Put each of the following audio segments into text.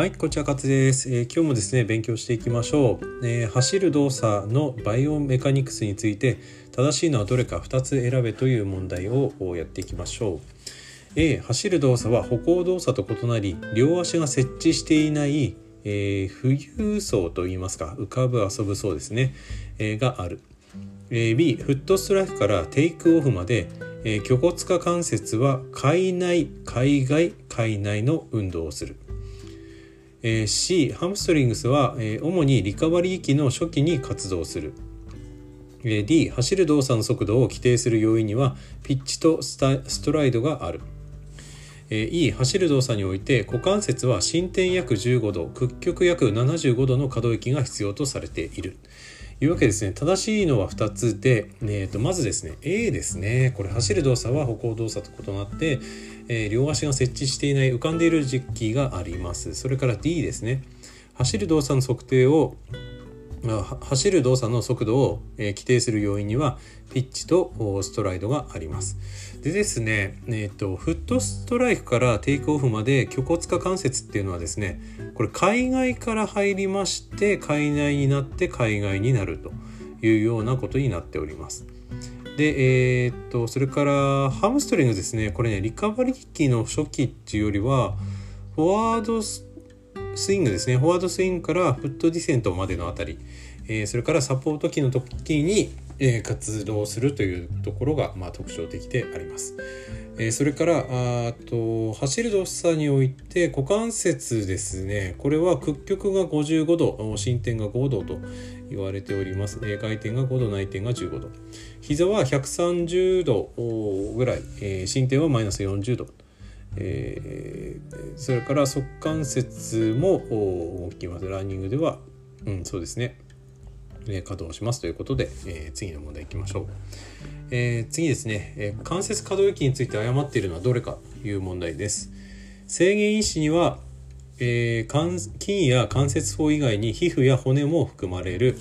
はい、こちら勝です、えー、今日もですね勉強していきましょう、えー、走る動作のバイオメカニクスについて正しいのはどれか2つ選べという問題をやっていきましょう。A 走る動作は歩行動作と異なり両足が設置していない、えー、浮遊層といいますか浮かぶ遊ぶ層ですね、え、がある、え B フットストライクからテイクオフまでえー、虚骨下関節は海内海外海内の運動をする。えー、C ハムストリングスは、えー、主にリカバリー期の初期に活動する、えー、D 走る動作の速度を規定する要因にはピッチとストライドがある、えー、E 走る動作において股関節は進展約15度屈曲約75度の可動域が必要とされている。いうわけですね。正しいのは2つで、えー、とまずですね A ですね。これ走る動作は歩行動作と異なって、えー、両足が設置していない浮かんでいる時期があります。それから D ですね。走る動作の測定を走る動作の速度を、え規定する要因にはピッチとストライドがあります。でですね、えーと、フットストライクからテイクオフまで虚骨下関節っていうのはですねこれ海外から入りまして海内になって海外になるというようなことになっております。で、えー、っとそれからハムストリングですねこれねリカバリー期の初期っていうよりはフォワードススイングですね。フォワードスイングからフットディセントまでのあたり、えー、それからサポート期の時に、えー、活動するというところが、まあ、特徴的であります。えー、それからあと走る動作において股関節ですね。これは屈曲が55度進展が5度と言われております、えー、外転が5度内転が15度。膝は130度ぐらい、えー、進展はマイナス40度。えー、それから側関節も動きます。ランニングでは、うん、そうですね、え稼働しますということで、えー、次の問題いきましょう、えー、次ですね、え関節可動域について誤っているのはどれかという問題です。制限因子には、えー、筋や関節包以外に皮膚や骨も含まれる。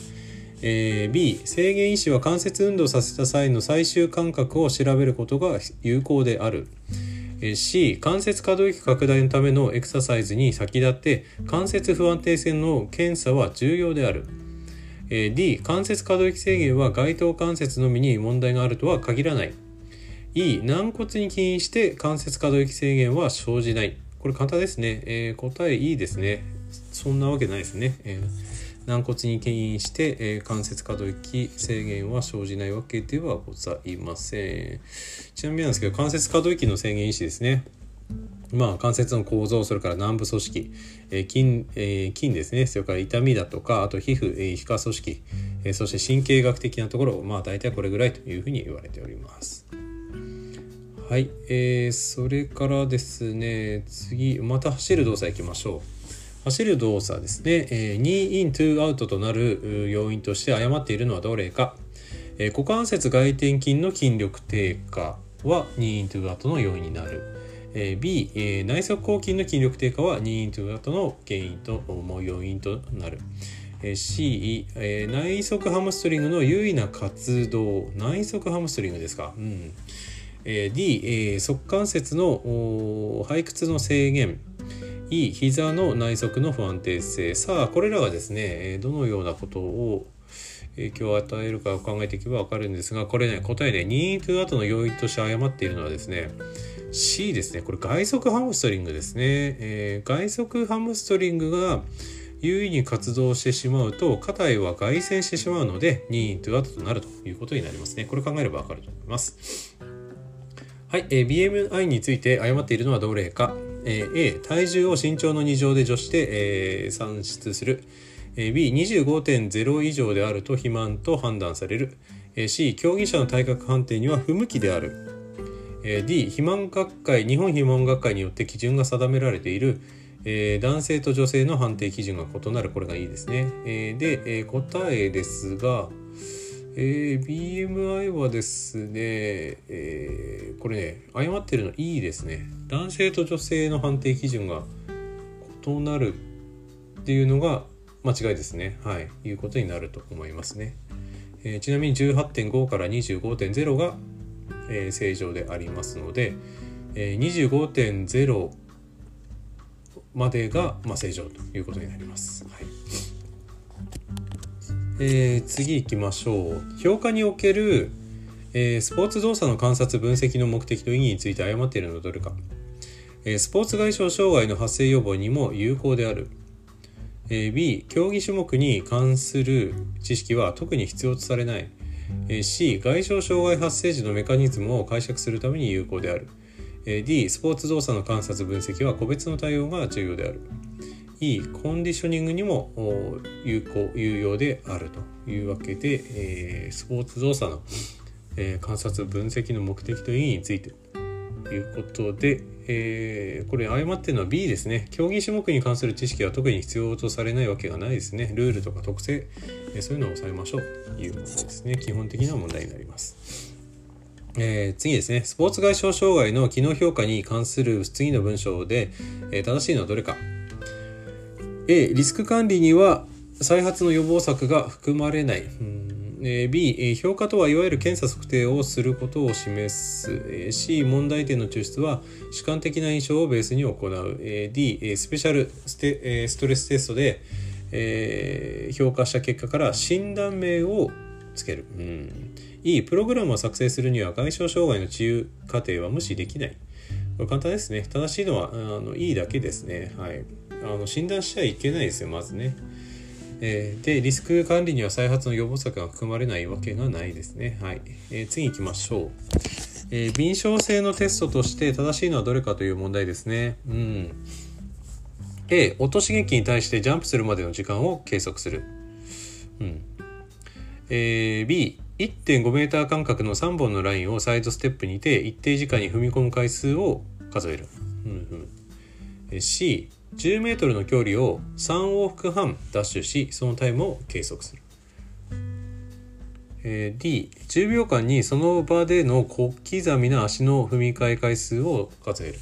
えー、B 制限因子は関節運動させた際の最終感覚を調べることが有効である、C 関節可動域拡大のためのエクササイズに先立って関節不安定性の検査は重要である。D 関節可動域制限は該当関節のみに問題があるとは限らない。E 軟骨に起因して関節可動域制限は生じない。これ簡単ですね、えー、答え E ですね。そんなわけないですね、えー軟骨に起因して、えー、関節可動域制限は生じないわけではございません。ちなみになんですけど関節可動域の制限因子ですね。まあ、関節の構造それから軟部組織、えー、筋えー、筋ですねそれから痛みだとかあと皮膚、えー、皮下組織、えー、そして神経学的なところまあ大体これぐらいというふうに言われております。はい、えー、それからですね次また走る動作いきましょう。走る動作ですね、えー、2イン2アウトとなる要因として誤っているのはどれか、えー、股関節外転筋の筋力低下は2イン2アウトの要因になる、えー、B、えー、内側広筋の筋力低下は2イン2アウトの原因と要因となる。C、えー、内側ハムストリングの優位な活動。内側ハムストリングですか、うん。D、えー、側関節の背屈の制限。E 膝の内側の不安定性。さあこれらがですねどのようなことを影響を与えるかを考えていけば分かるんですがこれね答えね2と後の要因として誤っているのはですね C ですね。これ外側ハムストリングですね、えー、外側ハムストリングが優位に活動してしまうと肩へは外旋してしまうので2イントゥアウトとなるということになりますね。これ考えれば分かると思います。はい、えー、BMI について誤っているのはどれか。A 体重を身長の2乗で除して、えー、算出する、えー、B25.0 以上であると肥満と判断される、C 競技者の体格判定には不向きである、D 肥満学会日本肥満学会によって基準が定められている、男性と女性の判定基準が異なる。これがいいですね、で、答えですがえー、BMI はですね、えー、これね誤ってるのいいですね。男性と女性の判定基準が異なるっていうのが間違いですね。はい。いうことになると思いますね、えー、ちなみに18.5から25.0が、えー、正常でありますので、えー、25.0までが、まあ、正常ということになります。はい。えー、次行きましょう。評価における、えー、スポーツ動作の観察分析の目的と意義について誤っているのはどれか、えー、スポーツ外傷障害の発生予防にも有効である、え、B 競技種目に関する知識は特に必要とされない、え、C 外傷障害発生時のメカニズムを解釈するために有効である、え、D スポーツ動作の観察分析は個別の対応が重要である。E コンディショニングにも有効有用であるというわけで、えー、スポーツ動作の、えー、観察分析の目的と意義についてということで、えー、これ誤ってるのは B ですね競技種目に関する知識は特に必要とされないわけがないですねルールとか特性、えそういうのを抑えましょうということですね基本的な問題になりますえー、次ですね。スポーツ外傷障害の機能評価に関する次の文章で、えー、正しいのはどれか。A リスク管理には再発の予防策が含まれない。B 評価とはいわゆる検査測定をすることを示す。C 問題点の抽出は主観的な印象をベースに行う。D スペシャルステストレステストで、え、評価した結果から診断名をつける、うん、E プログラムを作成するには外傷障害の治癒過程は無視できない。簡単ですね正しいのはあの E だけですねはいあの診断しちゃいけないですよまずね。えー、でリスク管理には再発の予防策が含まれないわけがないですね。はい、えー、次行きましょう、えー、敏捷性のテストとして正しいのはどれかという問題ですね。うん、A 音刺激に対してジャンプするまでの時間を計測する。うんえー、B 1.5m 間隔の3本のラインをサイドステップにて一定時間に踏み込む回数を数える。うんうん、C 10メートルの距離を3往復半ダッシュしそのタイムを計測する、えー、D10 秒間にその場での小刻みな足の踏み替え回数を数える、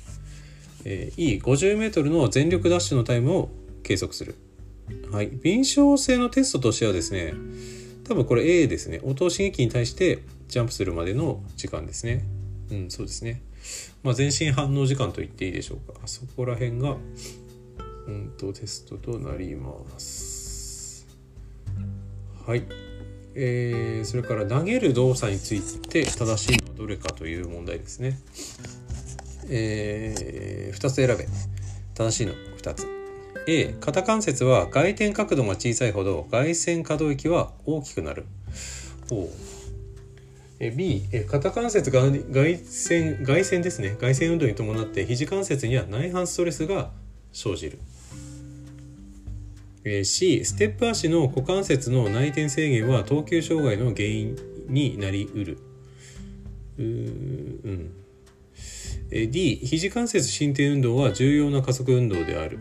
えー、E50 メートルの全力ダッシュのタイムを計測する。はい。敏捷性のテストとしてはですね多分これ A ですね。音刺激に対してジャンプするまでの時間ですね。うんそうですね。まあ全身反応時間と言っていいでしょうか。そこら辺がうんとテストとなります。はい。えー、それから投げる動作について正しいのはどれかという問題ですね。えー、2つ選べ。正しいの2つ。A 肩関節は外転角度が小さいほど外旋可動域は大きくなる。B 肩関節が外旋外旋ですね。外旋運動に伴って肘関節には内反ストレスが生じる。C ステップ足の股関節の内転制限は投球障害の原因になりうる。う、うん、D 肘関節伸展運動は重要な加速運動である。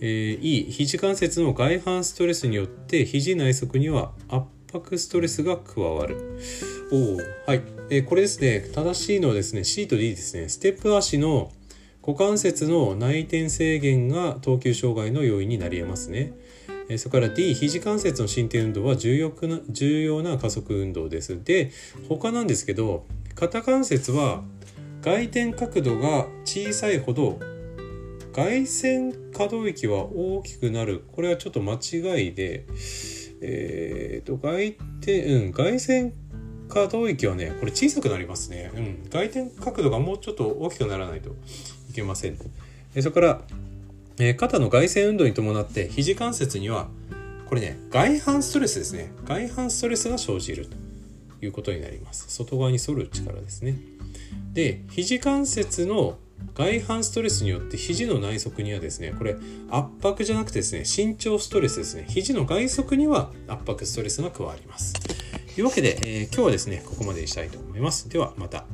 えー E 肘関節の外反ストレスによって肘内側には圧迫ストレスが加わるおおはい、えー、これですね正しいのはですね C と D ですねステップ足の股関節の内転制限が投球障害の要因になり得ますね。それから D 肘関節の伸展運動は重要な重要な加速運動です。で他なんですけど肩関節は外転角度が小さいほど外旋可動域は大きくなる。これはちょっと間違いで。えーと、外転うん外旋可動域はねこれ小さくなりますね、うん、外転角度がもうちょっと大きくならないといけません。それから、え肩の外旋運動に伴って肘関節にはこれね外反ストレスですね。外反ストレスが生じると。いうことになります。外側に反る力ですね。で肘関節の外反ストレスによって肘の内側にはですねこれ圧迫じゃなくてですね身長ストレスですね。肘の外側には圧迫ストレスが加わります。というわけで、えー、今日はですねここまでにしたいと思います。ではまた。